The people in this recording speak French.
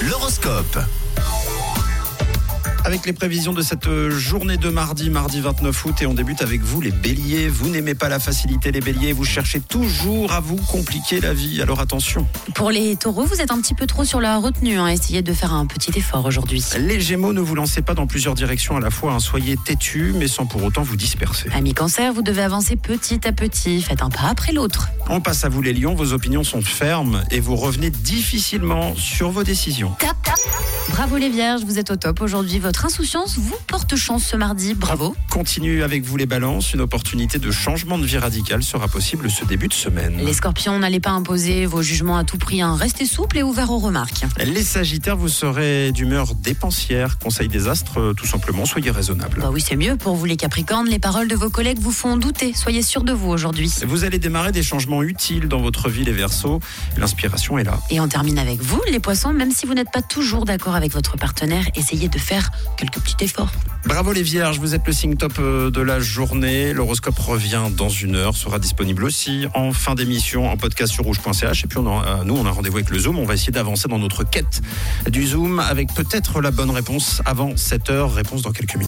L'horoscope. Avec les prévisions de cette journée de mardi, mardi 29 août, et on débute avec vous les béliers. Vous n'aimez pas la facilité les béliers, vous cherchez toujours à vous compliquer la vie, alors attention. Pour les taureaux, vous êtes un petit peu trop sur la retenue. Hein. Essayez de faire un petit effort aujourd'hui. Les gémeaux, ne vous lancez pas dans plusieurs directions à la fois, hein. soyez têtus, mais sans pour autant vous disperser. Amis cancer, vous devez avancer petit à petit. Faites un pas après l'autre. On passe à vous les lions, vos opinions sont fermes et vous revenez difficilement sur vos décisions. Bravo les vierges, vous êtes au top aujourd'hui. Votre insouciance vous porte chance ce mardi. Bravo. Continue avec vous les balances, une opportunité de changement de vie radical sera possible ce début de semaine. Les scorpions, n'allez pas imposer vos jugements à tout prix. hein. Restez souple et ouvert aux remarques. Les sagittaires, vous serez d'humeur dépensière. Conseil des astres, tout simplement, soyez raisonnable. Bah oui, c'est mieux pour vous les capricornes. Les paroles de vos collègues vous font douter. Soyez sûrs de vous aujourd'hui. Vous allez démarrer des changements utiles dans votre vie, les versos. L'inspiration est là. Et on termine avec vous, les poissons. Même si vous n'êtes pas toujours d'accord avec votre partenaire, essayez de faire quelques petits efforts. Bravo les vierges, vous êtes le signe top euh, de la journée. L'horoscope revient dans une heure, sera disponible aussi en fin d'émission en podcast sur rouge.ch. Et puis on a- euh, nous, on a rendez-vous avec le Zoom. On va essayer d'avancer dans notre quête du Zoom avec peut-être la bonne réponse avant 7 heures. Réponse dans quelques minutes.